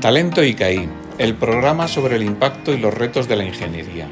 Talento ICAI, el programa sobre el impacto y los retos de la ingeniería.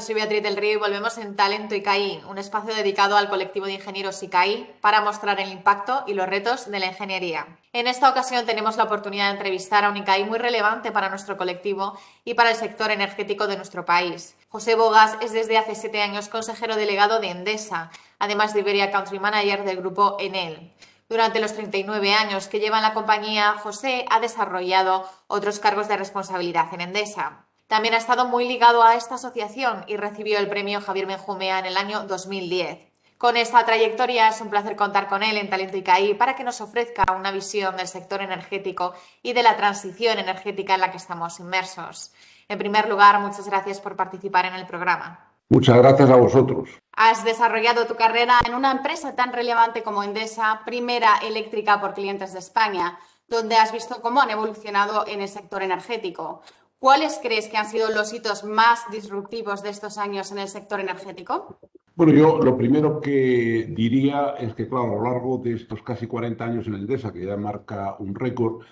Soy Beatriz del Río y volvemos en Talento ICAI, un espacio dedicado al colectivo de ingenieros ICAI para mostrar el impacto y los retos de la ingeniería. En esta ocasión tenemos la oportunidad de entrevistar a un ICAI muy relevante para nuestro colectivo y para el sector energético de nuestro país. José Bogas es desde hace siete años consejero delegado de Endesa, además de Iberia Country Manager del grupo Enel. Durante los 39 años que lleva en la compañía, José ha desarrollado otros cargos de responsabilidad en Endesa. También ha estado muy ligado a esta asociación y recibió el premio Javier Benjumea en el año 2010. Con esta trayectoria es un placer contar con él en Talento ICAI para que nos ofrezca una visión del sector energético y de la transición energética en la que estamos inmersos. En primer lugar, muchas gracias por participar en el programa. Muchas gracias a vosotros. Has desarrollado tu carrera en una empresa tan relevante como Endesa, primera eléctrica por clientes de España, donde has visto cómo han evolucionado en el sector energético. ¿Cuáles crees que han sido los hitos más disruptivos de estos años en el sector energético? Bueno, yo lo primero que diría es que, claro, a lo largo de estos casi 40 años en Endesa, que ya marca un récord,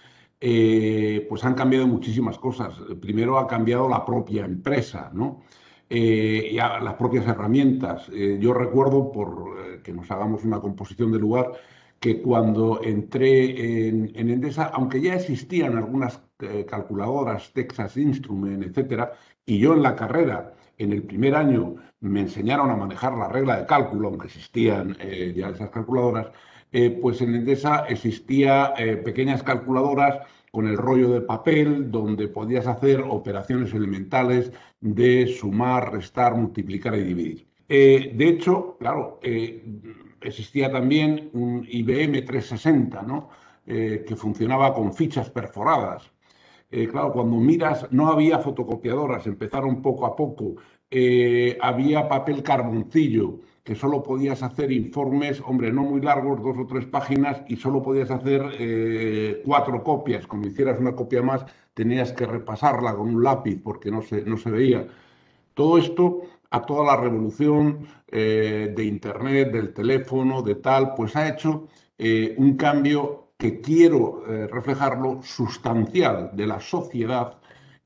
eh, pues han cambiado muchísimas cosas. Primero ha cambiado la propia empresa, ¿no? Eh, las propias herramientas. Eh, yo recuerdo, por que nos hagamos una composición de lugar, que cuando entré en, Endesa, aunque ya existían algunas eh, calculadoras, Texas Instrument, etcétera, y yo en la carrera, en el primer año, me enseñaron a manejar la regla de cálculo, aunque existían eh, ya esas calculadoras, eh, pues en Endesa existían pequeñas calculadoras con el rollo de papel donde podías hacer operaciones elementales de sumar, restar, multiplicar y dividir. de hecho, claro, existía también un IBM 360, ¿no? Que funcionaba con fichas perforadas. Eh, claro, cuando miras, no había fotocopiadoras, empezaron poco a poco. Eh, había papel carboncillo, que solo podías hacer informes, hombre, no muy largos, dos o tres páginas, y solo podías hacer cuatro copias. Como hicieras una copia más, tenías que repasarla con un lápiz porque no se, no se veía. Todo esto a toda la revolución eh, de Internet, del teléfono, de tal, pues ha hecho eh, un cambio que quiero eh, reflejarlo sustancial de la sociedad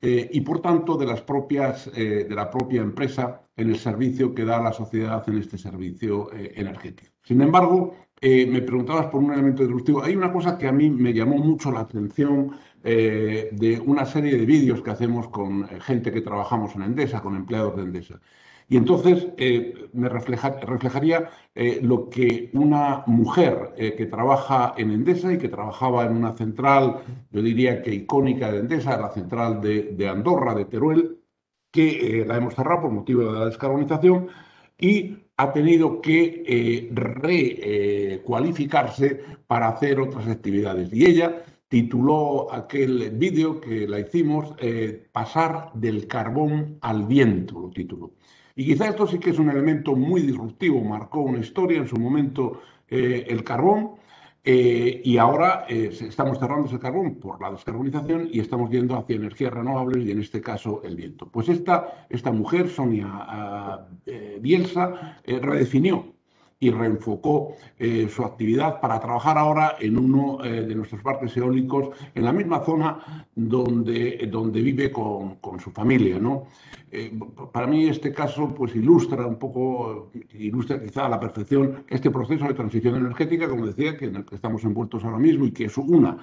y por tanto de, las propias, de la propia empresa en el servicio que da la sociedad en este servicio energético. Sin embargo, me preguntabas por un elemento disruptivo. Hay una cosa que a mí me llamó mucho la atención de una serie de vídeos que hacemos con gente que trabajamos en Endesa, con empleados de Endesa. Y entonces eh, me reflejaría eh, lo que una mujer eh, que trabaja en Endesa y que trabajaba en una central, yo diría que icónica de Endesa, la central de, Andorra, de Teruel, que la hemos cerrado por motivo de la descarbonización y ha tenido que recualificarse para hacer otras actividades. Y ella tituló aquel vídeo que la hicimos Pasar del carbón al viento, lo tituló. Y quizá esto sí que es un elemento muy disruptivo, marcó una historia en su momento eh, el carbón. Eh, y ahora eh, estamos cerrando ese carbón por la descarbonización y estamos yendo hacia energías renovables y en este caso el viento. Pues esta, esta mujer, Sonia ah, Bielsa, redefinió y reenfocó eh, su actividad para trabajar ahora en uno eh, de nuestros parques eólicos, en la misma zona donde, donde vive con, su familia. ¿no? Eh, para mí este caso pues, ilustra un poco, ilustra quizá a la perfección este proceso de transición energética, como decía, que en el que estamos envueltos ahora mismo y que es una,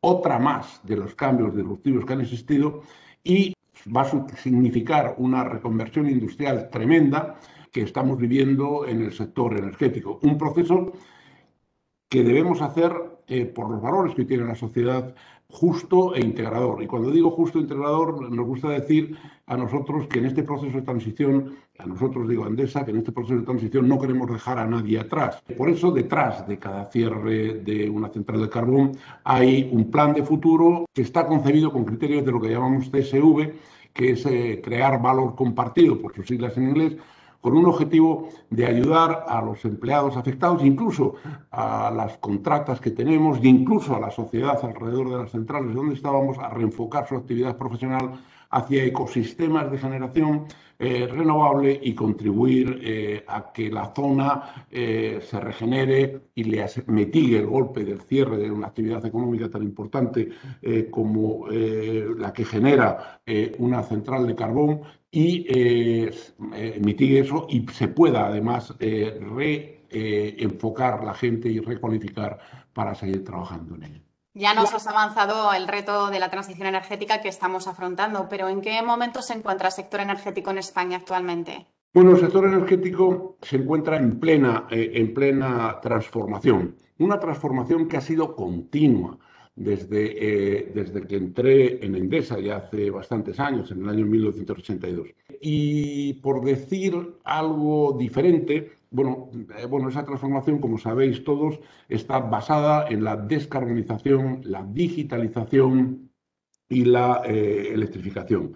otra más de los cambios disruptivos que han existido y va a significar una reconversión industrial tremenda que estamos viviendo en el sector energético. Un proceso que debemos hacer eh, por los valores que tiene la sociedad justo e integrador. Y cuando digo justo e integrador, nos gusta decir a nosotros que en este proceso de transición, a nosotros digo Andesa, que en este proceso de transición no queremos dejar a nadie atrás. Por eso detrás de cada cierre de una central de carbón hay un plan de futuro que está concebido con criterios de lo que llamamos CSV, que es eh, crear valor compartido, por sus siglas en inglés, con un objetivo de ayudar a los empleados afectados, incluso a las contratas que tenemos incluso a la sociedad alrededor de las centrales donde estábamos a reenfocar su actividad profesional hacia ecosistemas de generación eh, renovable y contribuir eh, a que la zona eh, se regenere y le mitigue el golpe del cierre de una actividad económica tan importante como la que genera una central de carbón y mitigue eso y se pueda además reenfocar la gente y recualificar para seguir trabajando en ello. Ya nos has avanzado el reto de la transición energética que estamos afrontando, pero ¿en qué momento se encuentra el sector energético en España actualmente? Bueno, el sector energético se encuentra en plena, eh, en plena transformación, una transformación que ha sido continua desde, eh, desde que entré en Endesa ya hace bastantes años, en el año 1982. Y por decir algo diferente, bueno, eh, bueno, esa transformación, como sabéis todos, está basada en la descarbonización, la digitalización y la eh, electrificación.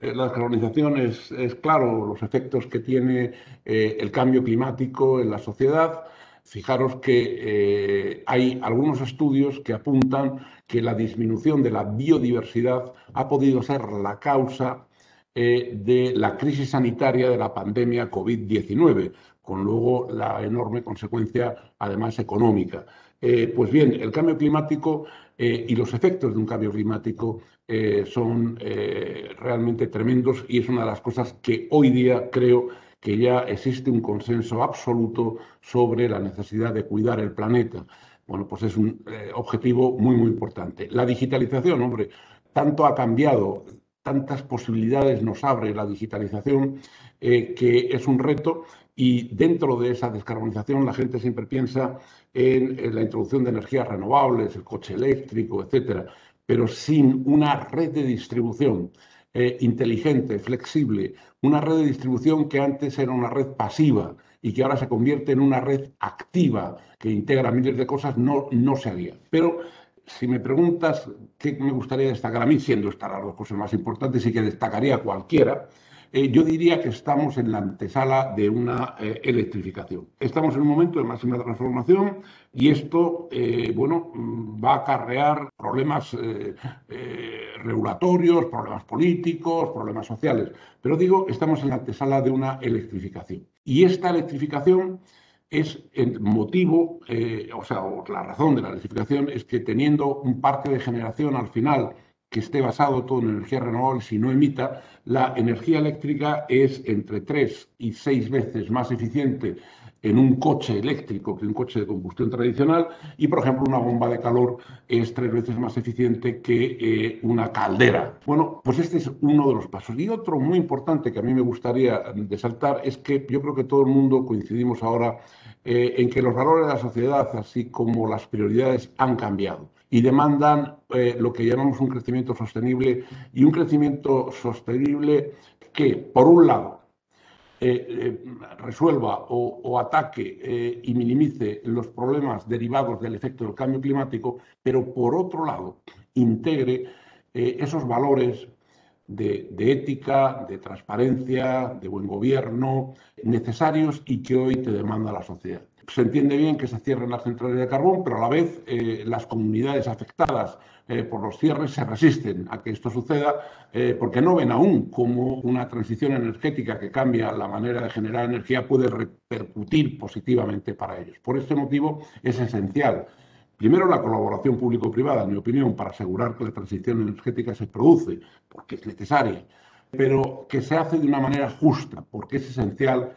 Eh, la descarbonización es, es, claro, los efectos que tiene el cambio climático en la sociedad. Fijaros que hay algunos estudios que apuntan que la disminución de la biodiversidad ha podido ser la causa de la crisis sanitaria de la pandemia COVID-19 con luego la enorme consecuencia, además, económica. Eh, pues bien, el cambio climático eh, y los efectos de un cambio climático eh, son realmente tremendos y es una de las cosas que hoy día creo que ya existe un consenso absoluto sobre la necesidad de cuidar el planeta. Bueno, pues es un objetivo muy, muy importante. La digitalización, hombre, tanto ha cambiado, tantas posibilidades nos abre la digitalización, que es un reto y dentro de esa descarbonización la gente siempre piensa en, la introducción de energías renovables, el coche eléctrico, etcétera, pero sin una red de distribución eh, inteligente, flexible, una red de distribución que antes era una red pasiva y que ahora se convierte en una red activa que integra miles de cosas, no, no se haría. Pero si me preguntas qué me gustaría destacar a mí, siendo estas las dos cosas más importantes y que destacaría cualquiera, eh, yo diría que estamos en la antesala de una eh, electrificación. Estamos en un momento de máxima transformación y esto, eh, bueno, mm, va a acarrear problemas regulatorios, problemas políticos, problemas sociales. Pero digo, estamos en la antesala de una electrificación. Y esta electrificación es el motivo, o sea, la razón de la electrificación es que teniendo un parque de generación al final que esté basado todo en energías renovables y no emita, la energía eléctrica es entre tres y seis veces más eficiente en un coche eléctrico que un coche de combustión tradicional y, por ejemplo, una bomba de calor es tres veces más eficiente que eh, una caldera. Bueno, pues este es uno de los pasos. Y otro muy importante que a mí me gustaría desaltar es que yo creo que todo el mundo coincidimos ahora eh, en que los valores de la sociedad, así como las prioridades, han cambiado y demandan eh, lo que llamamos un crecimiento sostenible y un crecimiento sostenible que, por un lado, eh, eh, resuelva o, ataque y minimice los problemas derivados del efecto del cambio climático, pero por otro lado, integre esos valores de, de, ética, de transparencia, de buen gobierno, necesarios y que hoy te demanda la sociedad se entiende bien que se cierren las centrales de carbón, pero a la vez eh, las comunidades afectadas eh, por los cierres se resisten a que esto suceda eh, porque no ven aún cómo una transición energética que cambia la manera de generar energía puede repercutir positivamente para ellos. Por este motivo es esencial, primero, la colaboración público-privada, en mi opinión, para asegurar que la transición energética se produce, porque es necesaria, pero que se hace de una manera justa, porque es esencial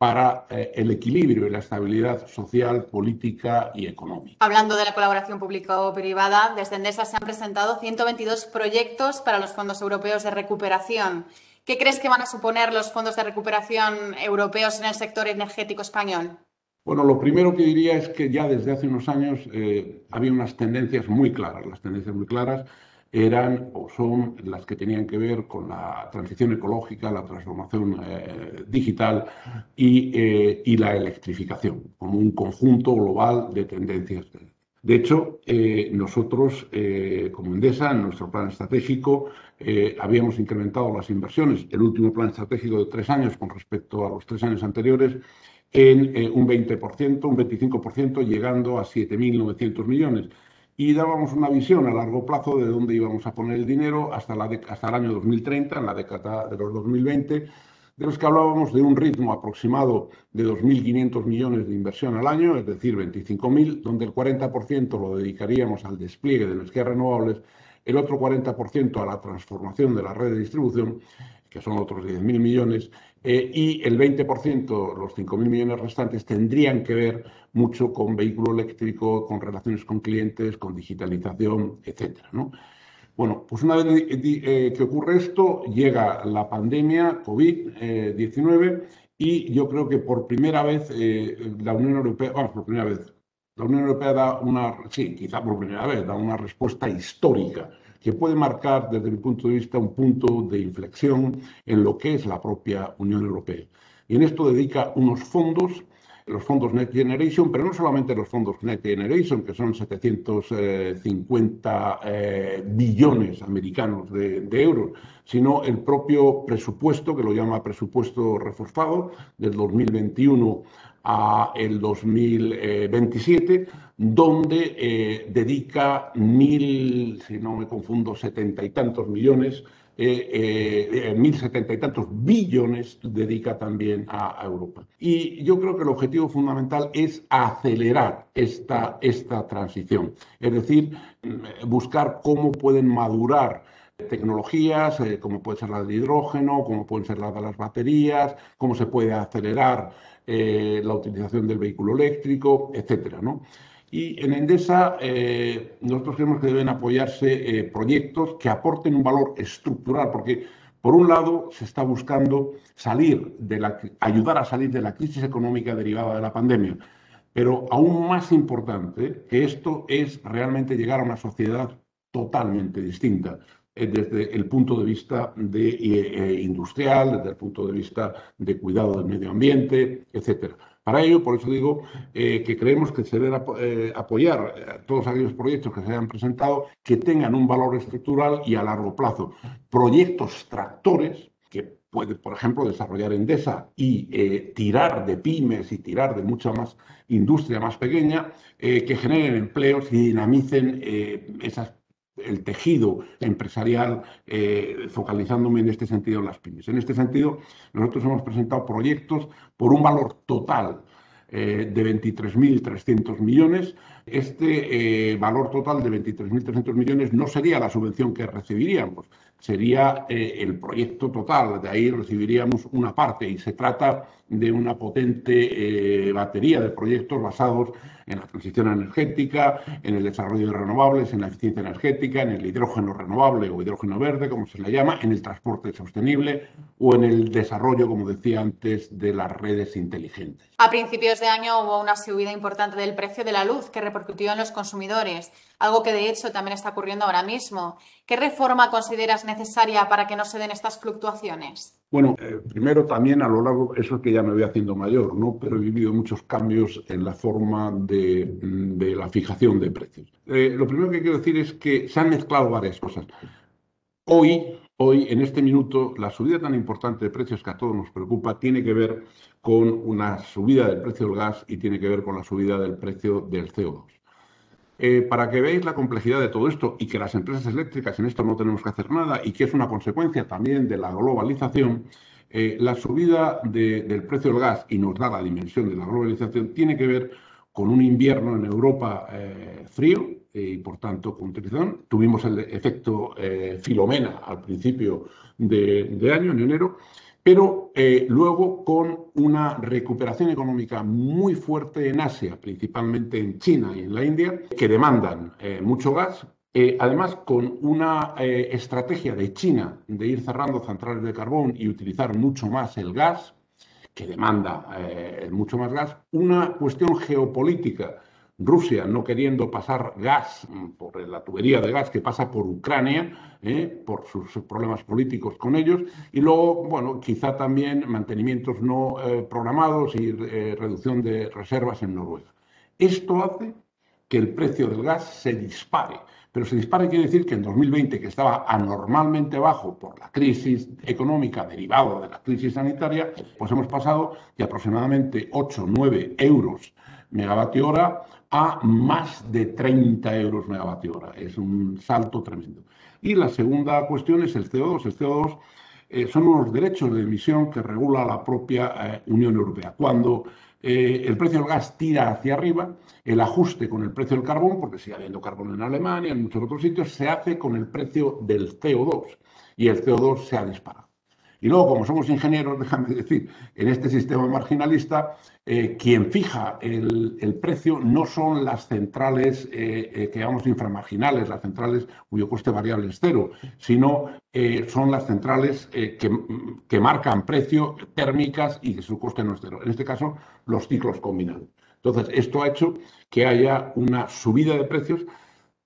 para eh, el equilibrio y la estabilidad social, política y económica. Hablando de la colaboración público-privada, desde Endesa se han presentado 122 proyectos para los fondos europeos de recuperación. ¿Qué crees que van a suponer los fondos de recuperación europeos en el sector energético español? Bueno, lo primero que diría es que ya desde hace unos años eh, había unas tendencias muy claras, las tendencias muy claras eran o son las que tenían que ver con la transición ecológica, la transformación eh, digital eh, y, la electrificación, como un conjunto global de tendencias. De hecho, eh, nosotros, como Endesa, en nuestro plan estratégico, habíamos incrementado las inversiones, el último plan estratégico de tres años con respecto a los tres años anteriores, en un 20%, un 25%, llegando a 7.900 millones y dábamos una visión a largo plazo de dónde íbamos a poner el dinero hasta, la hasta el año 2030, en la década de los 2020, de los que hablábamos de un ritmo aproximado de 2.500 millones de inversión al año, es decir, 25.000, donde el 40% lo dedicaríamos al despliegue de energías renovables, el otro 40% a la transformación de la red de distribución, que son otros 10.000 millones, eh, y el 20%, los 5.000 millones restantes, tendrían que ver mucho con vehículo eléctrico, con relaciones con clientes, con digitalización, etcétera, ¿no? Bueno, pues una vez eh, que ocurre esto, llega la pandemia COVID-19 y yo creo que por primera vez eh, la Unión Europea, vamos, por primera vez, la Unión Europea da una, sí, quizá por primera vez, da una respuesta histórica que puede marcar desde mi punto de vista un punto de inflexión en lo que es la propia Unión Europea. Y en esto dedica unos fondos los fondos Next Generation, pero no solamente los fondos Next Generation, que son 750 eh, billones americanos de, euros, sino el propio presupuesto, que lo llama presupuesto reforzado, del 2021 a el 2027, donde eh, dedica mil, si no me confundo, setenta y tantos millones eh, eh, mil setenta y tantos billones dedica también a, Europa. Y yo creo que el objetivo fundamental es acelerar esta, esta transición, es decir, mm, buscar cómo pueden madurar tecnologías, eh, como puede ser la del hidrógeno, como pueden ser las de las baterías, cómo se puede acelerar la utilización del vehículo eléctrico, etcétera. Y en Endesa eh, nosotros creemos que deben apoyarse eh, proyectos que aporten un valor estructural, porque por un lado se está buscando salir de la, ayudar a salir de la crisis económica derivada de la pandemia, pero aún más importante que esto es realmente llegar a una sociedad totalmente distinta eh, desde el punto de vista de, industrial, desde el punto de vista de cuidado del medio ambiente, etcétera. Para ello, por eso digo eh, que creemos que se debe eh, apoyar eh, todos aquellos proyectos que se hayan presentado que tengan un valor estructural y a largo plazo. Proyectos tractores que puede, por ejemplo, desarrollar Endesa y tirar de pymes y tirar de mucha más industria más pequeña, que generen empleos y dinamicen esas el tejido empresarial, eh, focalizándome en este sentido en las pymes. En este sentido, nosotros hemos presentado proyectos por un valor total eh, de 23.300 millones. Este eh, valor total de 23.300 millones no sería la subvención que recibiríamos, sería el proyecto total. De ahí recibiríamos una parte y se trata de una potente batería de proyectos basados en la transición energética, en el desarrollo de renovables, en la eficiencia energética, en el hidrógeno renovable o hidrógeno verde, como se le llama, en el transporte sostenible o en el desarrollo, como decía antes, de las redes inteligentes. A principios de año hubo una subida importante del precio de la luz que repercutió en los consumidores, algo que de hecho también está ocurriendo ahora mismo. ¿Qué reforma consideras necesaria para que no se den estas fluctuaciones? Bueno, eh, primero también a lo largo, eso es que ya me voy haciendo mayor, ¿no? Pero he vivido muchos cambios en la forma de, la fijación de precios. Eh, lo primero que quiero decir es que se han mezclado varias cosas. Hoy, hoy, en este minuto, la subida tan importante de precios que a todos nos preocupa tiene que ver con una subida del precio del gas y tiene que ver con la subida del precio del CO2. Eh, para que veáis la complejidad de todo esto y que las empresas eléctricas en esto no tenemos que hacer nada y que es una consecuencia también de la globalización, eh, la subida del precio del gas y nos da la dimensión de la globalización tiene que ver con un invierno en Europa eh, frío y por tanto con utilización. Tuvimos el efecto Filomena al principio de año, en enero, pero eh, luego con una recuperación económica muy fuerte en Asia, principalmente en China y en la India, que demandan eh, mucho gas. Eh, además, con una estrategia de China de ir cerrando centrales de carbón y utilizar mucho más el gas, que demanda mucho más gas, una cuestión geopolítica Rusia no queriendo pasar gas mm, por la tubería de gas que pasa por Ucrania, ¿eh? por sus problemas políticos con ellos, y luego, bueno, quizá también mantenimientos no eh, programados y eh, reducción de reservas en Noruega. Esto hace que el precio del gas se dispare. Pero se dispare quiere decir que en 2020, que estaba anormalmente bajo por la crisis económica derivada de la crisis sanitaria, pues hemos pasado de aproximadamente 8 9 euros megavatio hora a más de 30 euros megavatio hora. Es un salto tremendo. Y la segunda cuestión es el CO2. El CO2 eh, son unos derechos de emisión que regula la propia eh, Unión Europea. Cuando eh, el precio del gas tira hacia arriba, el ajuste con el precio del carbón, porque sigue habiendo carbón en Alemania, en muchos otros sitios, se hace con el precio del CO2 y el CO2 se ha disparado. Y luego, como somos ingenieros, déjame decir, en este sistema marginalista, eh, quien fija el, precio no son las centrales eh, eh, que llamamos inframarginales, las centrales cuyo coste variable es cero, sino son las centrales que, que, marcan precio térmicas y que su coste no es cero. En este caso, los ciclos combinados. Entonces, esto ha hecho que haya una subida de precios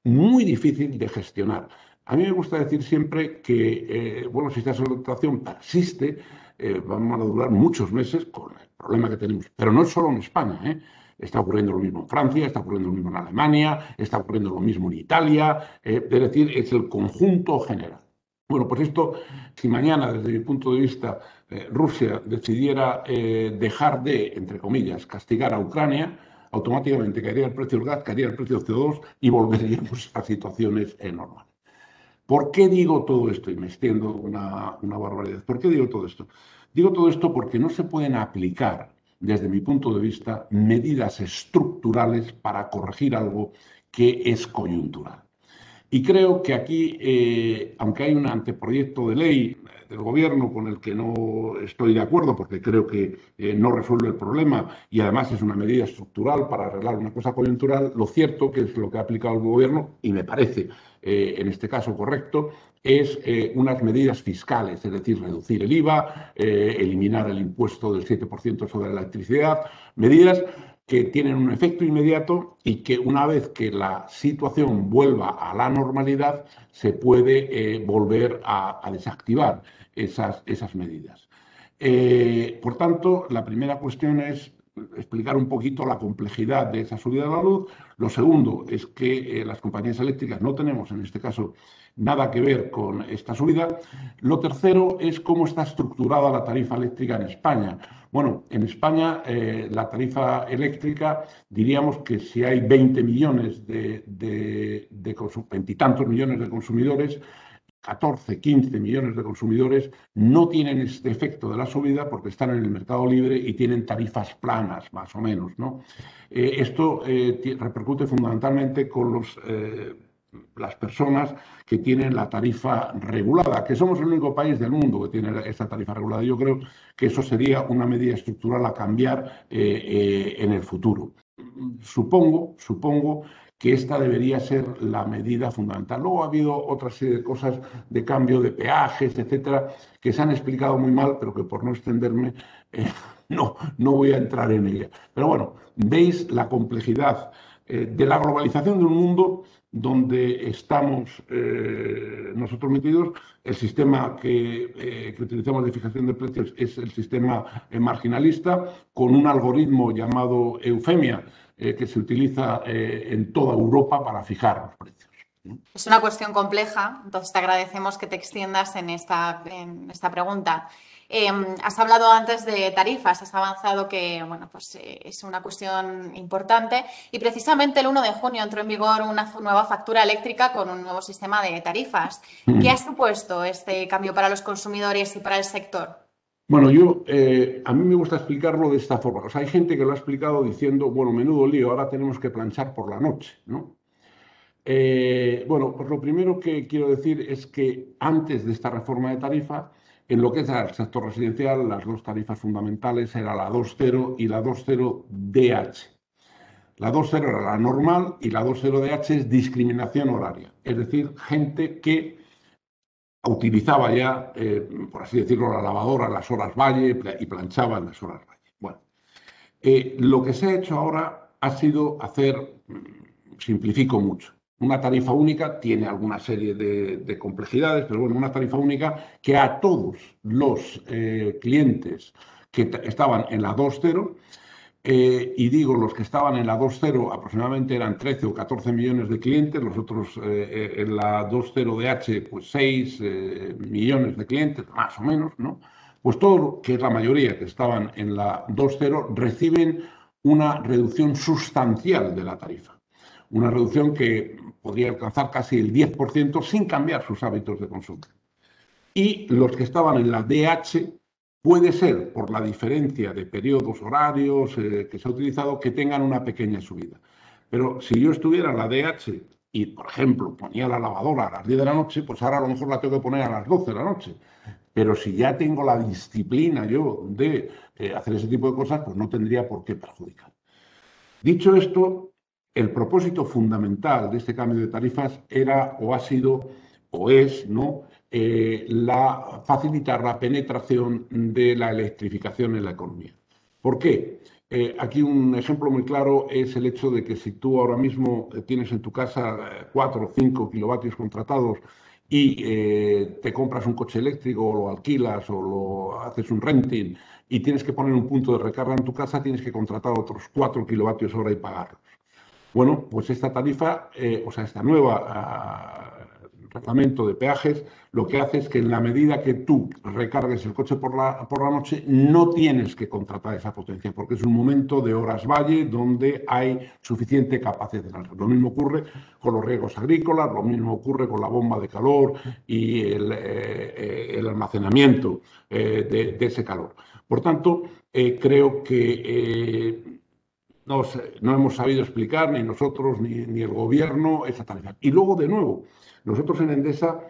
muy difícil de gestionar. A mí me gusta decir siempre que, eh, bueno, si esta situación persiste, eh, vamos a durar muchos meses con el problema que tenemos. Pero no es solo en España, ¿eh? Está ocurriendo lo mismo en Francia, está ocurriendo lo mismo en Alemania, está ocurriendo lo mismo en Italia, es decir, es el conjunto general. Bueno, pues esto, si mañana, desde mi punto de vista, Rusia decidiera dejar de, entre comillas, castigar a Ucrania, automáticamente caería el precio del gas, caería el precio del CO2 y volveríamos a situaciones normales. ¿Por qué digo todo esto? Y me extiendo una, barbaridad. ¿Por qué digo todo esto? Digo todo esto porque no se pueden aplicar, desde mi punto de vista, medidas estructurales para corregir algo que es coyuntural. Y creo que aquí, eh, aunque hay un anteproyecto de ley del gobierno con el que no estoy de acuerdo porque creo que eh, no resuelve el problema y además es una medida estructural para arreglar una cosa coyuntural, lo cierto que es lo que ha aplicado el gobierno y me parece eh, en este caso correcto, es eh, unas medidas fiscales, es decir, reducir el IVA, eh, eliminar el impuesto del 7% sobre la electricidad, medidas que tienen un efecto inmediato y que una vez que la situación vuelva a la normalidad se puede volver a, desactivar esas, esas medidas. por tanto, la primera cuestión es explicar un poquito la complejidad de esa subida de la luz. Lo segundo es que eh, las compañías eléctricas no tenemos, en este caso, nada que ver con esta subida. Lo tercero es cómo está estructurada la tarifa eléctrica en España. Bueno, en España eh, la tarifa eléctrica, diríamos que si hay 20 millones de, de, veintitantos millones de consumidores, 14, 15 millones de consumidores no tienen este efecto de la subida porque están en el mercado libre y tienen tarifas planas, más o menos. ¿no? Eh, esto eh, repercute fundamentalmente con los, las personas que tienen la tarifa regulada, que somos el único país del mundo que tiene esta tarifa regulada. Yo creo que eso sería una medida estructural a cambiar en el futuro. Supongo, supongo que esta debería ser la medida fundamental. Luego ha habido otra serie de cosas de cambio de peajes, etcétera, que se han explicado muy mal, pero que por no extenderme eh, no, no voy a entrar en ella. Pero bueno, veis la complejidad eh, de la globalización de un mundo donde estamos eh, nosotros metidos. El sistema que, que, utilizamos de fijación de precios es el sistema marginalista, con un algoritmo llamado Eufemia, eh, que se utiliza eh, en toda Europa para fijar los precios. Es una cuestión compleja, entonces te agradecemos que te extiendas en esta, en esta pregunta. Em, has hablado antes de tarifas, has avanzado que bueno, pues, eh, es una cuestión importante y precisamente el 1 de junio entró en vigor una nueva factura eléctrica con un nuevo sistema de tarifas. ¿Qué ha supuesto este cambio para los consumidores y para el sector? Bueno, yo, eh, a mí me gusta explicarlo de esta forma. O sea, hay gente que lo ha explicado diciendo, bueno, menudo lío, ahora tenemos que planchar por la noche, ¿no? Eh, bueno, pues lo primero que quiero decir es que antes de esta reforma de tarifa, en lo que es el sector residencial, las dos tarifas fundamentales eran la 2.0 y la 2.0 DH. La 2.0 era la normal y la 2.0 DH es discriminación horaria, es decir, gente que utilizaba ya, eh, por así decirlo, la lavadora en las horas valle y planchaba en las horas valle. Bueno, eh, lo que se ha hecho ahora ha sido hacer, mm, simplifico mucho, una tarifa única tiene alguna serie de, complejidades, pero bueno, una tarifa única que a todos los eh, clientes que estaban en la 2.0 eh, y digo, los que estaban en la 2.0 aproximadamente eran 13 o 14 millones de clientes, los otros eh, eh, en la 2.0 DH, pues 6 millones de clientes, más o menos, ¿no? Pues todo, que es la mayoría que estaban en la 2.0, reciben una reducción sustancial de la tarifa. Una reducción que podría alcanzar casi el 10% sin cambiar sus hábitos de consumo. Y los que estaban en la DH puede ser por la diferencia de periodos horarios eh, que se ha utilizado que tengan una pequeña subida. Pero si yo estuviera en la DH y, por ejemplo, ponía la lavadora a las 10 de la noche, pues ahora a lo mejor la tengo que poner a las 12 de la noche. Pero si ya tengo la disciplina yo de eh, hacer ese tipo de cosas, pues no tendría por qué perjudicar. Dicho esto, el propósito fundamental de este cambio de tarifas era o ha sido o es ¿no? Eh, facilitar la penetración de la electrificación en la economía. ¿Por qué? Eh, aquí un ejemplo muy claro es el hecho de que si tú ahora mismo tienes en tu casa 4 o 5 kilovatios contratados y eh, te compras un coche eléctrico o lo alquilas o lo haces un renting y tienes que poner un punto de recarga en tu casa, tienes que contratar otros 4 kilovatios hora y pagarlos. Bueno, pues esta tarifa, eh, o sea, esta nueva ah, reglamento de peajes lo que hace es que en la medida que tú recargues el coche por la, por la noche, no tienes que contratar esa potencia, porque es un momento de horas valle donde hay suficiente capacidad. Lo mismo ocurre con los riegos agrícolas, lo mismo ocurre con la bomba de calor y el, eh, almacenamiento eh, de, ese calor. Por tanto, creo que no, hemos sabido explicar, ni nosotros, ni, ni el gobierno, esa tarifa. Y luego, de nuevo, nosotros en Endesa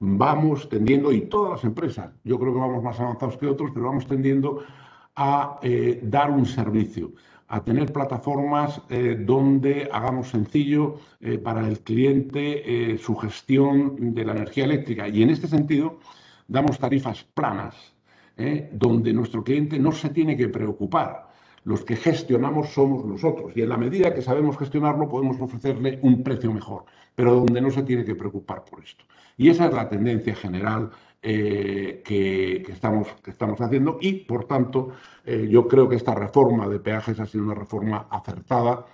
vamos tendiendo, y todas las empresas, yo creo que vamos más avanzados que otros, pero vamos tendiendo a eh, dar un servicio, a tener plataformas eh, donde hagamos sencillo eh, para el cliente su gestión de la energía eléctrica. Y en este sentido, damos tarifas planas, donde nuestro cliente no se tiene que preocupar los que gestionamos somos nosotros y en la medida que sabemos gestionarlo podemos ofrecerle un precio mejor, pero donde no se tiene que preocupar por esto. Y esa es la tendencia general eh, que, estamos, haciendo y, por tanto, eh, yo creo que esta reforma de peajes ha sido una reforma acertada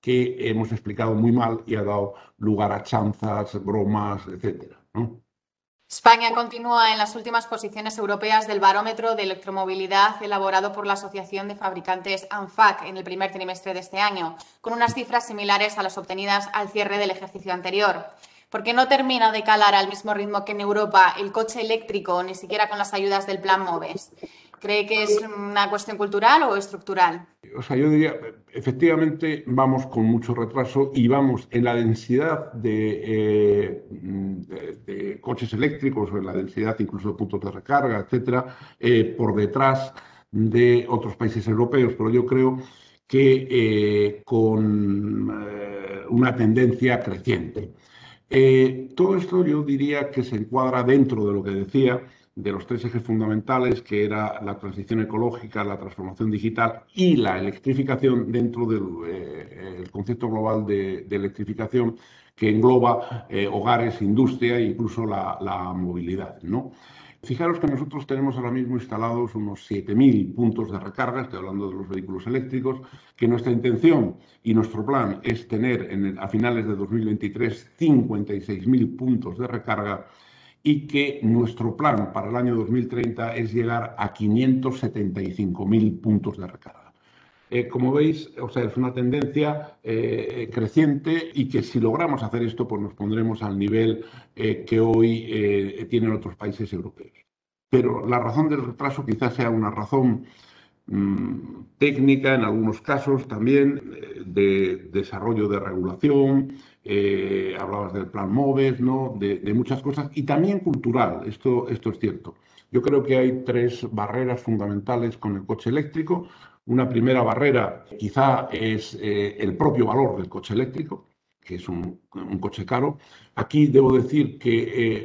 que hemos explicado muy mal y ha dado lugar a chanzas, bromas, etcétera. España continúa en las últimas posiciones europeas del barómetro de electromovilidad elaborado por la Asociación de Fabricantes ANFAC en el primer trimestre de este año, con unas cifras similares a las obtenidas al cierre del ejercicio anterior. ¿Por qué no termina de calar al mismo ritmo que en Europa el coche eléctrico, ni siquiera con las ayudas del Plan MOVES? ¿Cree que es una cuestión cultural o estructural? O sea, yo diría, efectivamente vamos con mucho retraso y vamos en la densidad de, eh, coches eléctricos o en la densidad incluso de puntos de recarga, etcétera, eh, por detrás de otros países europeos, pero yo creo que eh, con una tendencia creciente. todo esto yo diría que se encuadra dentro de lo que decía de los tres ejes fundamentales, que era la transición ecológica, la transformación digital y la electrificación dentro del eh, concepto global de, electrificación que engloba eh, hogares, industria e incluso la, movilidad. ¿no? Fijaros que nosotros tenemos ahora mismo instalados unos 7.000 puntos de recarga, estoy hablando de los vehículos eléctricos, que nuestra intención y nuestro plan es tener a finales de 2023 56.000 puntos de recarga y que nuestro plan para el año 2030 es llegar a 575.000 puntos de recarga. Eh, como veis, o sea, es una tendencia eh, creciente y que si logramos hacer esto, pues nos pondremos al nivel eh, que hoy tienen otros países europeos. Pero la razón del retraso quizás sea una razón mm, técnica, en algunos casos también, de desarrollo de regulación, eh, hablabas del plan MOVES, ¿no? De, muchas cosas, y también cultural, esto, esto es cierto. Yo creo que hay tres barreras fundamentales con el coche eléctrico. Una primera barrera quizá es eh, el propio valor del coche eléctrico que es un, coche caro. Aquí debo decir que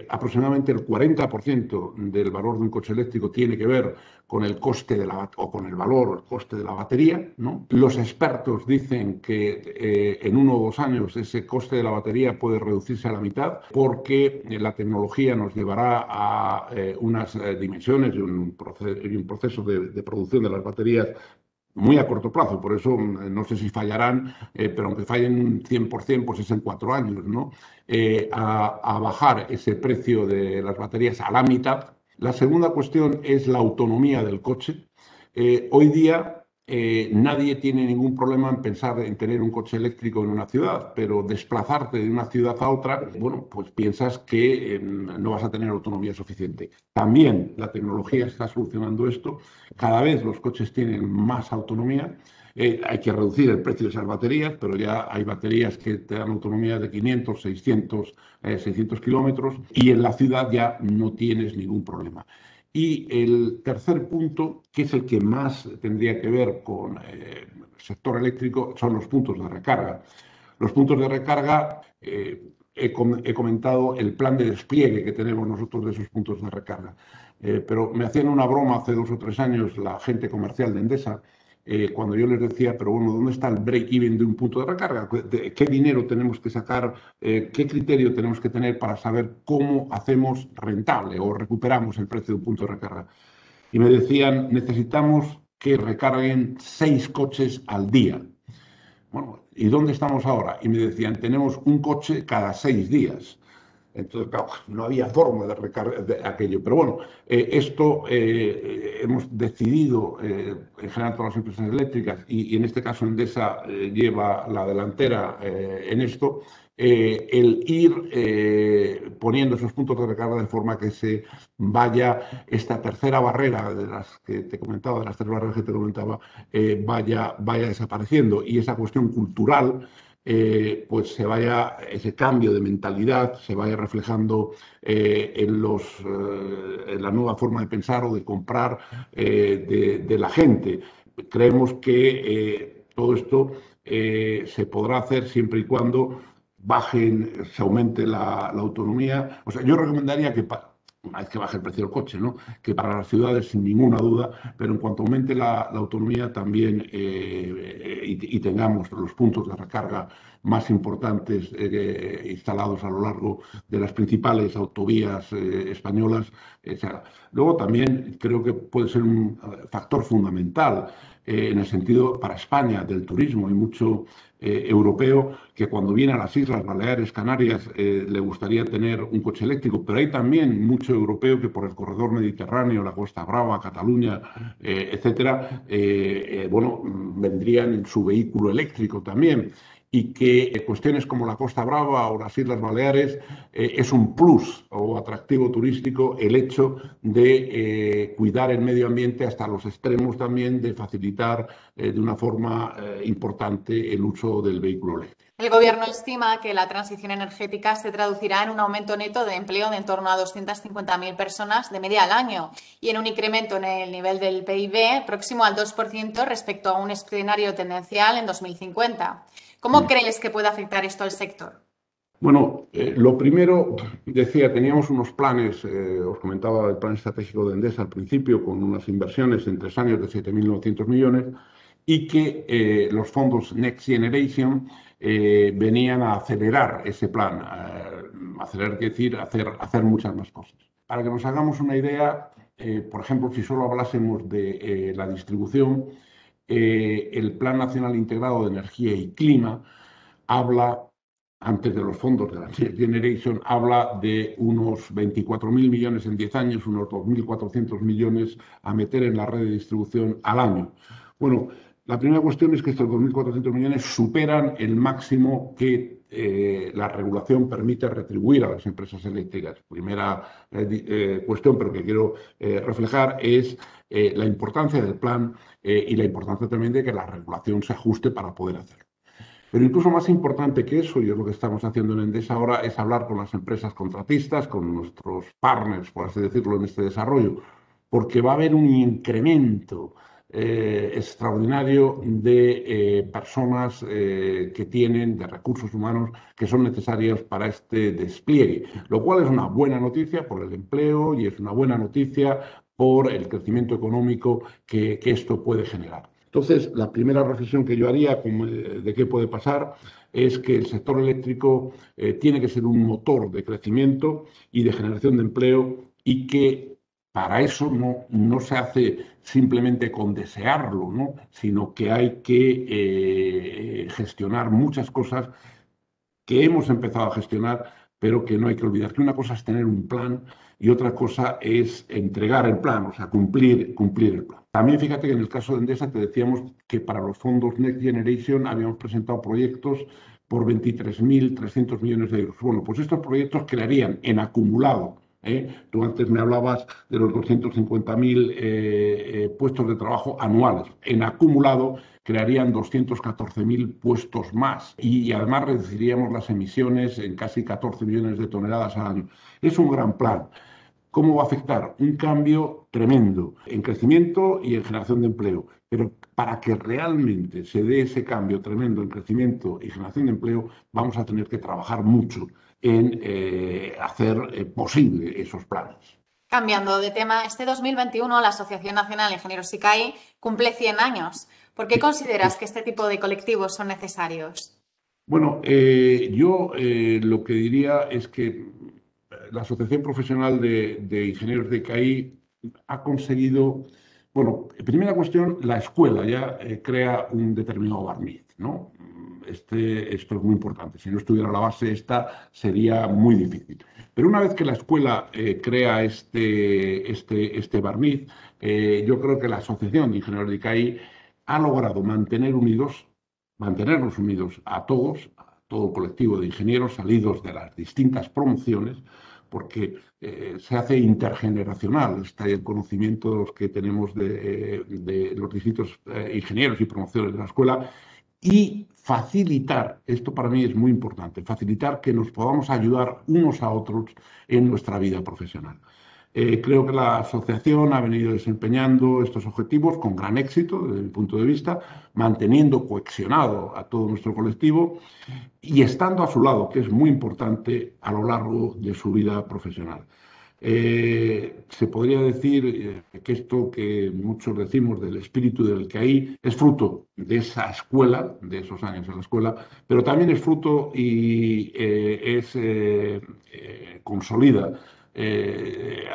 eh, aproximadamente el 40% del valor de un coche eléctrico tiene que ver con el coste de la, o con el valor o el coste de la batería. Los expertos dicen que eh, en uno o dos años ese coste de la batería puede reducirse a la mitad porque la tecnología nos llevará a eh, unas dimensiones y un, proceso, de producción de las baterías muy a corto plazo, por eso mm, no sé si fallarán, eh, pero aunque fallen 100%, pues es en cuatro años, ¿no? Eh, a, bajar ese precio de las baterías a la mitad. La segunda cuestión es la autonomía del coche. Eh, hoy día eh, nadie tiene ningún problema en pensar en tener un coche eléctrico en una ciudad, pero desplazarte de una ciudad a otra, bueno, pues piensas que em, no vas a tener autonomía suficiente. También la tecnología está solucionando esto. Cada vez los coches tienen más autonomía. Eh, hay que reducir el precio de esas baterías, pero ya hay baterías que te dan autonomía de 500, 600, 600 kilómetros y en la ciudad ya no tienes ningún problema. Y el tercer punto, que es el que más tendría que ver con eh, el sector eléctrico, son los puntos de recarga. Los puntos de recarga, eh, he, comentado el plan de despliegue que tenemos nosotros de esos puntos de recarga. Eh, pero me hacían una broma hace dos o tres años la gente comercial de Endesa eh, cuando yo les decía, pero bueno, ¿dónde está el break-even de un punto de recarga? ¿Qué dinero tenemos que sacar? Eh, ¿Qué criterio tenemos que tener para saber cómo hacemos rentable o recuperamos el precio de un punto de recarga? Y me decían, necesitamos que recarguen seis coches al día. Bueno, ¿y dónde estamos ahora? Y me decían, tenemos un coche cada seis días. Entonces, claro, no había forma de recargar aquello. Pero bueno, eh, esto eh, hemos decidido, eh, en general todas las empresas eléctricas, y, en este caso Endesa lleva la delantera en esto, el ir poniendo esos puntos de recarga de forma que se vaya esta tercera barrera de las que te comentaba, de las tres barreras que te comentaba, vaya, vaya desapareciendo. Y esa cuestión cultural eh, pues se vaya, ese cambio de mentalidad se vaya reflejando eh, en, los, eh, la nueva forma de pensar o de comprar de, la gente. Creemos que todo esto se podrá hacer siempre y cuando bajen, se aumente la, la autonomía. O sea, yo recomendaría que una vez que baje el precio del coche, ¿no? que para las ciudades sin ninguna duda, pero en cuanto aumente la, autonomía también eh, y, tengamos los puntos de recarga más importantes eh, instalados a lo largo de las principales autovías eh, españolas. Luego también creo que puede ser un factor fundamental en el sentido para España del turismo. y mucho eh, europeo que cuando viene a las Islas Baleares, Canarias, eh, le gustaría tener un coche eléctrico, pero hay también mucho europeo que por el corredor mediterráneo, la Costa Brava, Cataluña, eh, etcétera, bueno, vendrían en su vehículo eléctrico también y que cuestiones como la Costa Brava o las Islas Baleares es un plus o atractivo turístico el hecho de cuidar el medio ambiente hasta los extremos también de facilitar de una forma importante el uso del vehículo eléctrico. El Gobierno estima que la transición energética se traducirá en un aumento neto de empleo de en torno a 250.000 personas de media al año y en un incremento en el nivel del PIB próximo al 2% respecto a un escenario tendencial en 2050. ¿Cómo crees que puede afectar esto al sector? Bueno, eh, lo primero, decía, teníamos unos planes, eh, os comentaba el plan estratégico de Endesa al principio, con unas inversiones en tres años de 7.900 millones y que eh, los fondos Next Generation venían a acelerar ese plan, eh, acelerar quiere decir hacer, hacer muchas más cosas. Para que nos hagamos una idea, por ejemplo, si solo hablásemos de la distribución, el Plan Nacional Integrado de Energía y Clima habla antes de los fondos de la Next Generation, habla de unos 24.000 millones en 10 años, unos 2.400 millones a meter en la red de distribución al año. Bueno, la primera cuestión es que estos 2.400 millones superan el máximo que eh, la regulación permite retribuir a las empresas eléctricas. Primera eh, eh, cuestión, pero que quiero reflejar, es la importancia del plan y la importancia también de que la regulación se ajuste para poder hacerlo. Pero incluso más importante que eso, y es lo que estamos haciendo en Endesa ahora, es hablar con las empresas contratistas, con nuestros partners, por así decirlo, en este desarrollo, porque va a haber un incremento eh, extraordinario de eh, personas eh, que tienen, de recursos humanos que son necesarios para este despliegue, lo cual es una buena noticia por el empleo y es una buena noticia por el crecimiento económico que, esto puede generar. Entonces, la primera reflexión que yo haría de qué puede pasar es que el sector eléctrico tiene que ser un motor de crecimiento y de generación de empleo y que para eso no, se hace simplemente con desearlo, ¿no? sino que hay que eh, gestionar muchas cosas que hemos empezado a gestionar, pero que no hay que olvidar que una cosa es tener un plan y otra cosa es entregar el plan, o sea, cumplir, cumplir el plan. También fíjate que en el caso de Endesa te decíamos que para los fondos Next Generation habíamos presentado proyectos por 23.300 millones de euros. Bueno, pues estos proyectos crearían en acumulado ¿eh? Tú antes me hablabas de los 250.000 eh, eh, puestos de trabajo anuales. En acumulado crearían 214.000 puestos más y, además reduciríamos las emisiones en casi 14 millones de toneladas al año. Es un gran plan. ¿Cómo va a afectar? Un cambio tremendo en crecimiento y en generación de empleo. Pero para que realmente se dé ese cambio tremendo en crecimiento y generación de empleo, vamos a tener que trabajar mucho en eh, hacer eh, posible esos planes. Cambiando de tema, este 2021 la Asociación Nacional de Ingenieros ICAI cumple 100 años. ¿Por qué consideras que este tipo de colectivos son necesarios? Bueno, eh, yo lo que diría es que la Asociación Profesional de, Ingenieros de ICAI ha conseguido, bueno, primera cuestión, la escuela ya crea un determinado barniz, ¿no? Este, esto es muy importante. Si no estuviera la base esta, sería muy difícil. Pero una vez que la escuela eh, crea este, este, este barniz, eh, yo creo que la Asociación de Ingenieros de ICAI ha logrado mantener unidos, mantenernos unidos a todos, a todo el colectivo de ingenieros salidos de las distintas promociones, porque eh, se hace intergeneracional, está el conocimiento de los que tenemos de, de los distintos ingenieros y promociones de la escuela, y facilitar, esto para mí es muy importante, facilitar que nos podamos ayudar unos a otros en nuestra vida profesional. Eh, creo que la asociación ha venido desempeñando estos objetivos con gran éxito desde mi punto de vista, manteniendo coexionado a todo nuestro colectivo y estando a su lado, que es muy importante a lo largo de su vida profesional. Eh, se podría decir eh, que esto que muchos decimos del espíritu del que hay es fruto de esa escuela, de esos años en la escuela, pero también es fruto y eh, es consolida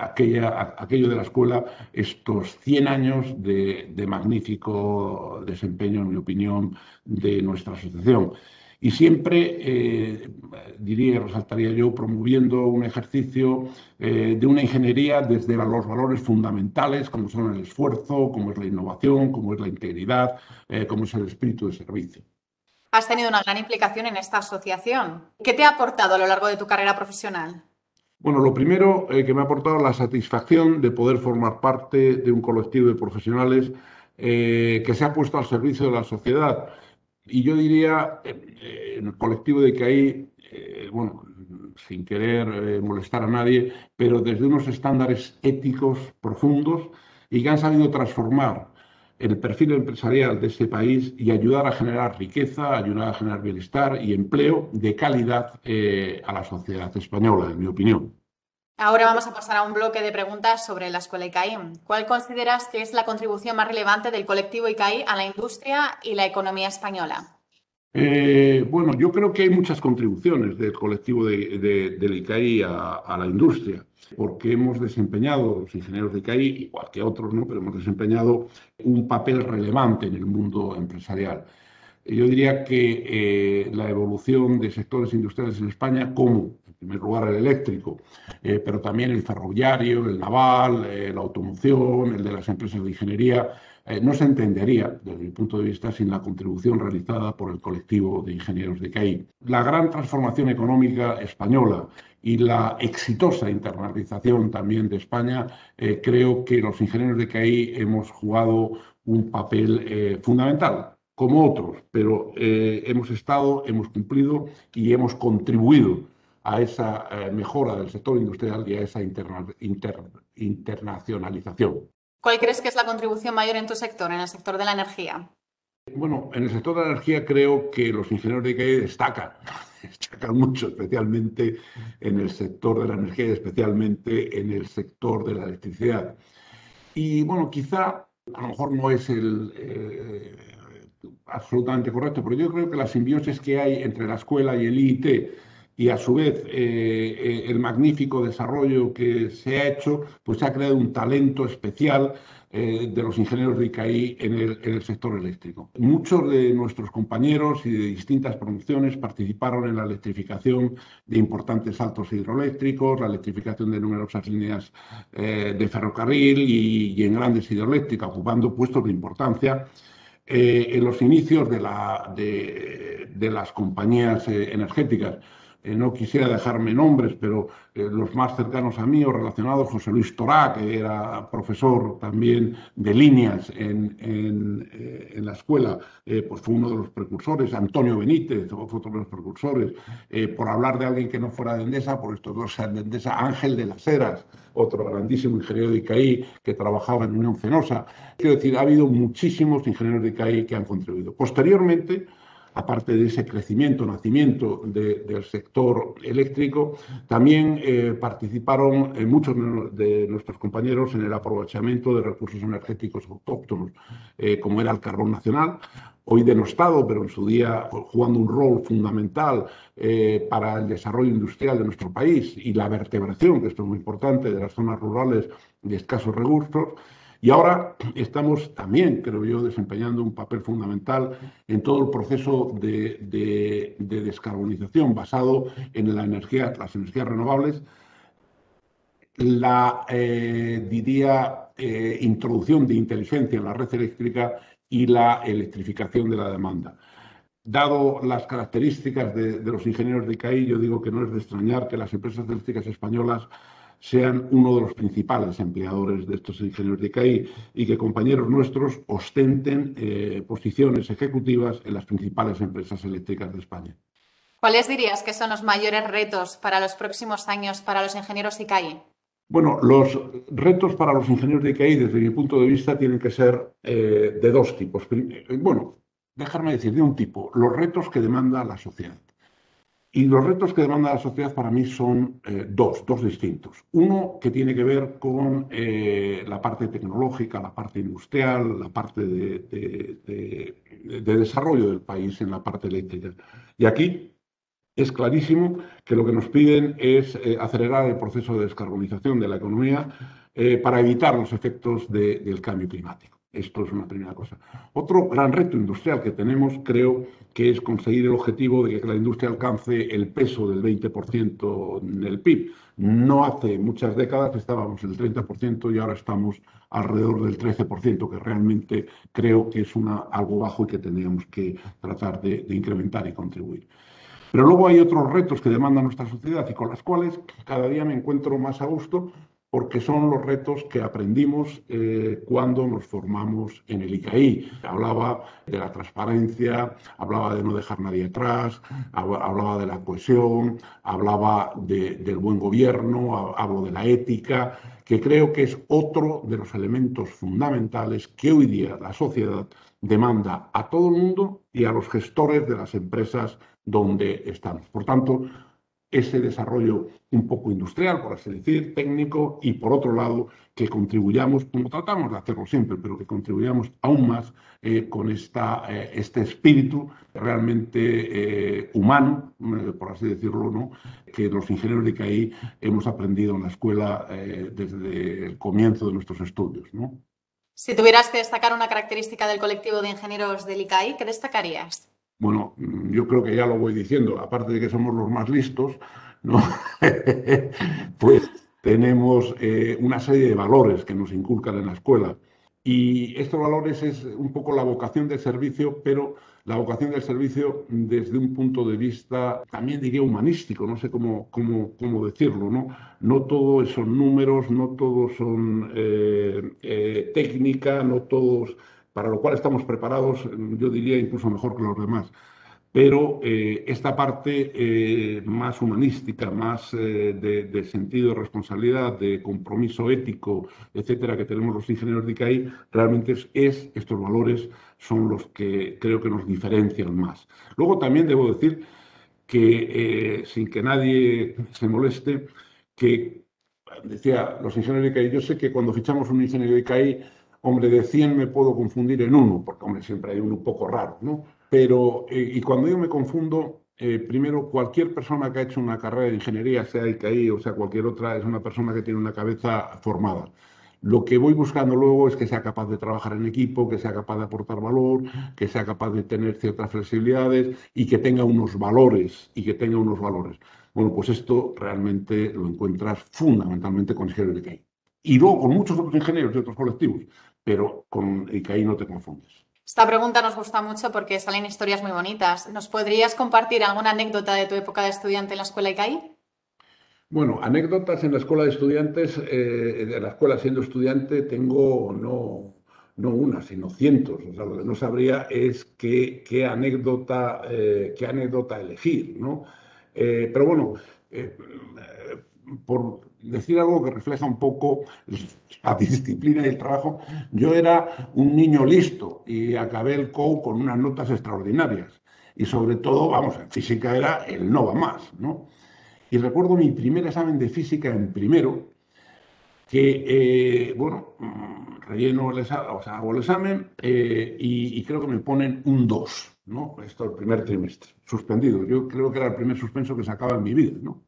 aquella, aquello de la escuela, estos 100 años de, de magnífico desempeño, en mi opinión, de nuestra asociación y siempre, eh, diría y resaltaría yo, promoviendo un ejercicio eh, de una ingeniería desde los valores fundamentales, como son el esfuerzo, como es la innovación, como es la integridad, eh, como es el espíritu de servicio. Has tenido una gran implicación en esta asociación. ¿Qué te ha aportado a lo largo de tu carrera profesional? Bueno, lo primero que me ha aportado la satisfacción de poder formar parte de un colectivo de profesionales que se ha puesto al servicio de la sociedad y yo diría, eh, en el colectivo de que hay, eh, bueno, sin querer eh, molestar a nadie, pero desde unos estándares éticos profundos y que han sabido transformar el perfil empresarial de ese país y ayudar a generar riqueza, ayudar a generar bienestar y empleo de calidad a la sociedad española, en mi opinión. Ahora vamos a pasar a un bloque de preguntas sobre la escuela ICAI. ¿Cuál consideras que es la contribución más relevante del colectivo ICAI a la industria y la economía española? Eh, bueno, yo creo que hay muchas contribuciones del colectivo de, del ICAI a, la industria, porque hemos desempeñado, los ingenieros de ICAI, igual que otros, ¿no? pero hemos desempeñado un papel relevante en el mundo empresarial. Yo diría que eh, la evolución de sectores industriales en España, como primer lugar el eléctrico, eh, pero también el ferroviario, el naval, eh, la automoción, el de las empresas de ingeniería, no se entendería, desde mi punto de vista, sin la contribución realizada por el colectivo de ingenieros de CAI. La gran transformación económica española y la exitosa internalización también de España, creo que los ingenieros de CAI hemos jugado un papel fundamental como otros, pero eh, hemos estado, hemos cumplido y hemos contribuido a esa eh, mejora del sector industrial y a esa internacionalización. ¿Cuál crees que es la contribución mayor en tu sector, en el sector de la energía? Bueno, en el sector de la energía creo que los ingenieros de ICAE destacan, destacan mucho, especialmente en el sector de la energía y especialmente en el sector de la electricidad. Y bueno, quizá a lo mejor no es el, eh, absolutamente correcto, pero yo creo que la simbiosis que hay entre la escuela y el IIT y a su vez eh, eh, el magnífico desarrollo que se ha hecho, pues se ha creado un talento especial eh, de los ingenieros de ICAI en el, sector eléctrico. Muchos de nuestros compañeros y de distintas promociones participaron en la electrificación de importantes saltos hidroeléctricos, la electrificación de numerosas líneas de ferrocarril y, en grandes hidroeléctricas, ocupando puestos de importancia. En los inicios de, la, de, de las compañías energéticas. Eh, no quisiera dejarme nombres, pero eh, los más cercanos a mí o relacionados, José Luis Torá, que era profesor también de líneas en, en, eh, la escuela, pues fue uno de los precursores, Antonio Benítez, fue otro de los precursores, por hablar de alguien que no fuera de Endesa, por estos dos de Endesa, Ángel de las Heras, otro grandísimo ingeniero de ICAI que trabajaba en Unión Fenosa. Quiero decir, ha habido muchísimos ingenieros de ICAI que han contribuido. Posteriormente, aparte de ese crecimiento, nacimiento de, del sector eléctrico, también eh, participaron eh, muchos de nuestros compañeros en el aprovechamiento de recursos energéticos autóctonos, eh, como era el carbón nacional, hoy denostado, pero en su día jugando un rol fundamental para el desarrollo industrial de nuestro país y la vertebración, que esto es muy importante, de las zonas rurales de escasos recursos. Y ahora estamos también, creo yo, desempeñando un papel fundamental en todo el proceso de, de, de descarbonización basado en las energías renovables, la, eh, diría, eh, introducción de inteligencia en la red eléctrica y la electrificación de la demanda. Dado las características de, de los ingenieros de ICAI, yo digo que no es de extrañar que las empresas eléctricas españolas sean uno de los principales empleadores de estos ingenieros de ICAI y que compañeros nuestros ostenten eh, posiciones ejecutivas en las principales empresas eléctricas de España. ¿Cuáles dirías que son los mayores retos para los próximos años para los ingenieros ICAI? Bueno, los retos para los ingenieros de ICAI, desde mi punto de vista, tienen que ser eh, de dos tipos. Bueno, dejarme decir, de un tipo, los retos que demanda la sociedad. Y los retos que demanda la sociedad para mí son eh, dos, dos distintos. Uno que tiene que ver con eh, la parte tecnológica, la parte industrial, la parte de, de, de, de, desarrollo del país en la parte eléctrica. Y aquí es clarísimo que lo que nos piden es eh, acelerar el proceso de descarbonización de la economía para evitar los efectos del cambio climático. Esto es una primera cosa. Otro gran reto industrial que tenemos, creo, que es conseguir el objetivo de que la industria alcance el peso del 20% en el PIB. No hace muchas décadas estábamos en el 30% y ahora estamos alrededor del 13%, que realmente creo que es una, algo bajo y que tendríamos que tratar de, de incrementar y contribuir. Pero luego hay otros retos que demanda nuestra sociedad y con las cuales cada día me encuentro más a gusto porque son los retos que aprendimos eh, cuando nos formamos en el ICAI. Hablaba de la transparencia, hablaba de no dejar nadie atrás, hablaba de la cohesión, hablaba de, del buen gobierno, hablo de la ética, que creo que es otro de los elementos fundamentales que hoy día la sociedad demanda a todo el mundo y a los gestores de las empresas donde estamos. Por tanto, ese desarrollo un poco industrial, por así decir, técnico, y por otro lado, que contribuyamos, como tratamos de hacerlo siempre, pero que contribuyamos aún más eh, con esta, eh, este espíritu realmente eh, humano, por así decirlo, ¿no? que los ingenieros de ICAI hemos aprendido en la escuela desde el comienzo de nuestros estudios. ¿no? Si tuvieras que destacar una característica del colectivo de ingenieros del ICAI, ¿qué destacarías? Bueno, yo creo que ya lo voy diciendo, aparte de que somos los más listos, ¿no? pues tenemos eh, una serie de valores que nos inculcan en la escuela. Y estos valores es un poco la vocación del servicio, pero la vocación del servicio desde un punto de vista, también diría humanístico, no sé cómo, cómo, cómo decirlo, ¿no? No todos son números, no todos son eh, eh, técnica, no todos para lo cual estamos preparados, yo diría incluso mejor que los demás. Pero eh, esta parte eh, más humanística, más eh, de, sentido de responsabilidad, de compromiso ético, etcétera, que tenemos los ingenieros de ICAI, realmente es, estos valores son los que creo que nos diferencian más. Luego también debo decir que, sin que nadie se moleste, que decía los ingenieros de ICAI, yo sé que cuando fichamos un ingeniero de ICAI, hombre, de 100 me puedo confundir en uno, porque hombre, siempre hay uno un poco raro, ¿no? Pero, eh, y cuando yo me confundo, eh, primero, cualquier persona que ha hecho una carrera de ingeniería, sea ICAI o sea cualquier otra, es una persona que tiene una cabeza formada. Lo que voy buscando luego es que sea capaz de trabajar en equipo, que sea capaz de aportar valor, que sea capaz de tener ciertas flexibilidades y que tenga unos valores, y que tenga unos valores. Bueno, pues esto realmente lo encuentras fundamentalmente con ingenieros de ICAI. Y luego con muchos otros ingenieros de otros colectivos, pero con ICAI no te confundes. Esta pregunta nos gusta mucho porque salen historias muy bonitas. ¿Nos podrías compartir alguna anécdota de tu época de estudiante en la escuela ICAI? Bueno, anécdotas en la escuela de estudiantes, eh, de la escuela siendo estudiante, tengo no, no una, sino cientos. O sea, lo que no sabría es qué, qué anécdota, eh, qué anécdota elegir, ¿no? Eh, pero bueno, por decir algo que refleja un poco la disciplina y el trabajo, yo era un niño listo y acabé el COU con unas notas extraordinarias. Y sobre todo, vamos, en física era el no va más, ¿no? Y recuerdo mi primer examen de física en primero, que, eh, bueno, mm, relleno el examen, o sea, hago el examen eh, y, creo que me ponen un 2, ¿no? Esto el primer trimestre, suspendido. Yo creo que era el primer suspenso que sacaba en mi vida, ¿no?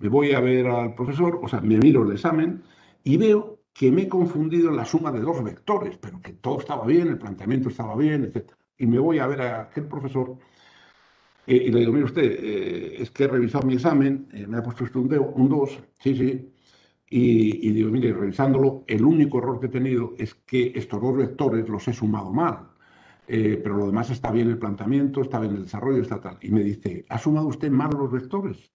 Me voy a ver al profesor, o sea, me miro el examen y veo que me he confundido en la suma de dos vectores, pero que todo estaba bien, el planteamiento estaba bien, etc. Y me voy a ver a aquel profesor eh, y le digo, mire usted, eh, es que he revisado mi examen, eh, me ha puesto usted un 2, sí, sí. Y, digo, mire, revisándolo, el único error que he tenido es que estos dos vectores los he sumado mal. pero lo demás está bien el planteamiento, está bien el desarrollo, está tal. Y me dice, ¿ha sumado usted mal los vectores?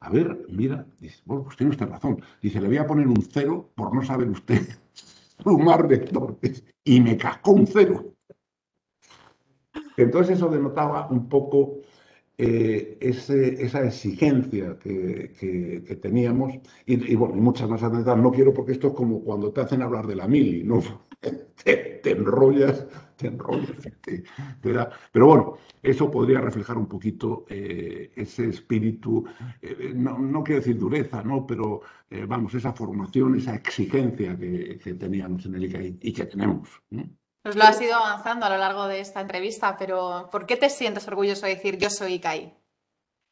A ver, mira, dice, bueno, pues tiene usted razón. Dice, le voy a poner un cero por no saber usted sumar vectores. Y me cascó un cero. Entonces eso denotaba un poco eh, esa exigencia que, teníamos, y, bueno, y muchas más anécdotas, no quiero porque esto es como cuando te hacen hablar de la mili, ¿no? te, enrollas, te enrollas, pero bueno, eso podría reflejar un poquito eh, ese espíritu, eh, no, quiero decir dureza, ¿no? Pero vamos, esa formación, esa exigencia que, teníamos en el ICAI y que tenemos. Nos lo has ido avanzando a lo largo de esta entrevista, pero ¿por qué te sientes orgulloso de decir yo soy ICAI?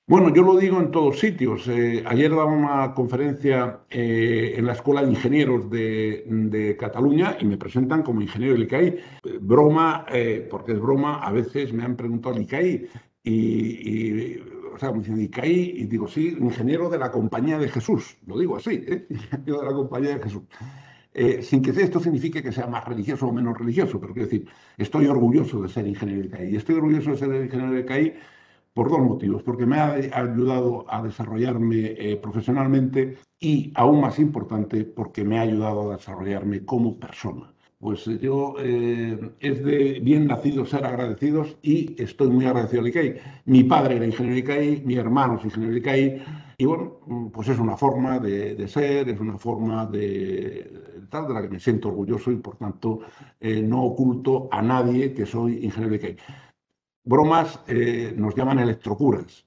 Bueno, yo lo digo en todos sitios. Eh, ayer daba una conferencia eh, en la Escuela de Ingenieros de, Cataluña y me presentan como ingeniero del ICAI. Eh, broma, porque es broma, a veces me han preguntado el ICAI y, o sea, me dicen ICAI y digo, sí, ingeniero de la Compañía de Jesús. Lo digo así, ingeniero de la Compañía de Jesús. Eh, sin que esto signifique que sea más religioso o menos religioso, pero quiero decir, estoy orgulloso de ser ingeniero de CAI. Y estoy orgulloso de ser ingeniero de CAI por dos motivos, porque me ha ayudado a desarrollarme eh, profesionalmente y, aún más importante, porque me ha ayudado a desarrollarme como persona. Pues eh, yo es de bien nacido ser agradecidos y estoy muy agradecido al ICAI. Mi padre era ingeniero ICAI, mi hermano es ingeniero ICAI, y bueno, pues es una forma de ser, es una forma de, de la que me siento orgulloso y por tanto eh, no oculto a nadie que soy ingeniero que Bromas eh, nos llaman electrocuras.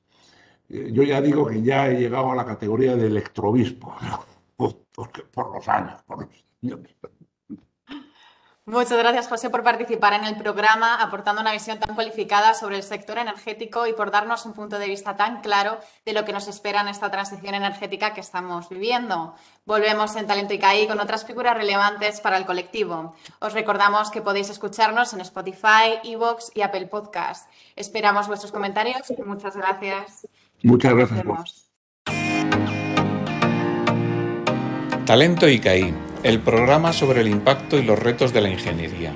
Eh, yo ya digo que ya he llegado a la categoría de electrobispo, por, los años, por los años. Muchas gracias, José, por participar en el programa, aportando una visión tan cualificada sobre el sector energético y por darnos un punto de vista tan claro de lo que nos espera en esta transición energética que estamos viviendo. Volvemos en Talento ICAI con otras figuras relevantes para el colectivo. Os recordamos que podéis escucharnos en Spotify, Evox y Apple Podcast. Esperamos vuestros comentarios. Muchas gracias. Muchas gracias. Talento ICAI el programa sobre el impacto y los retos de la ingeniería.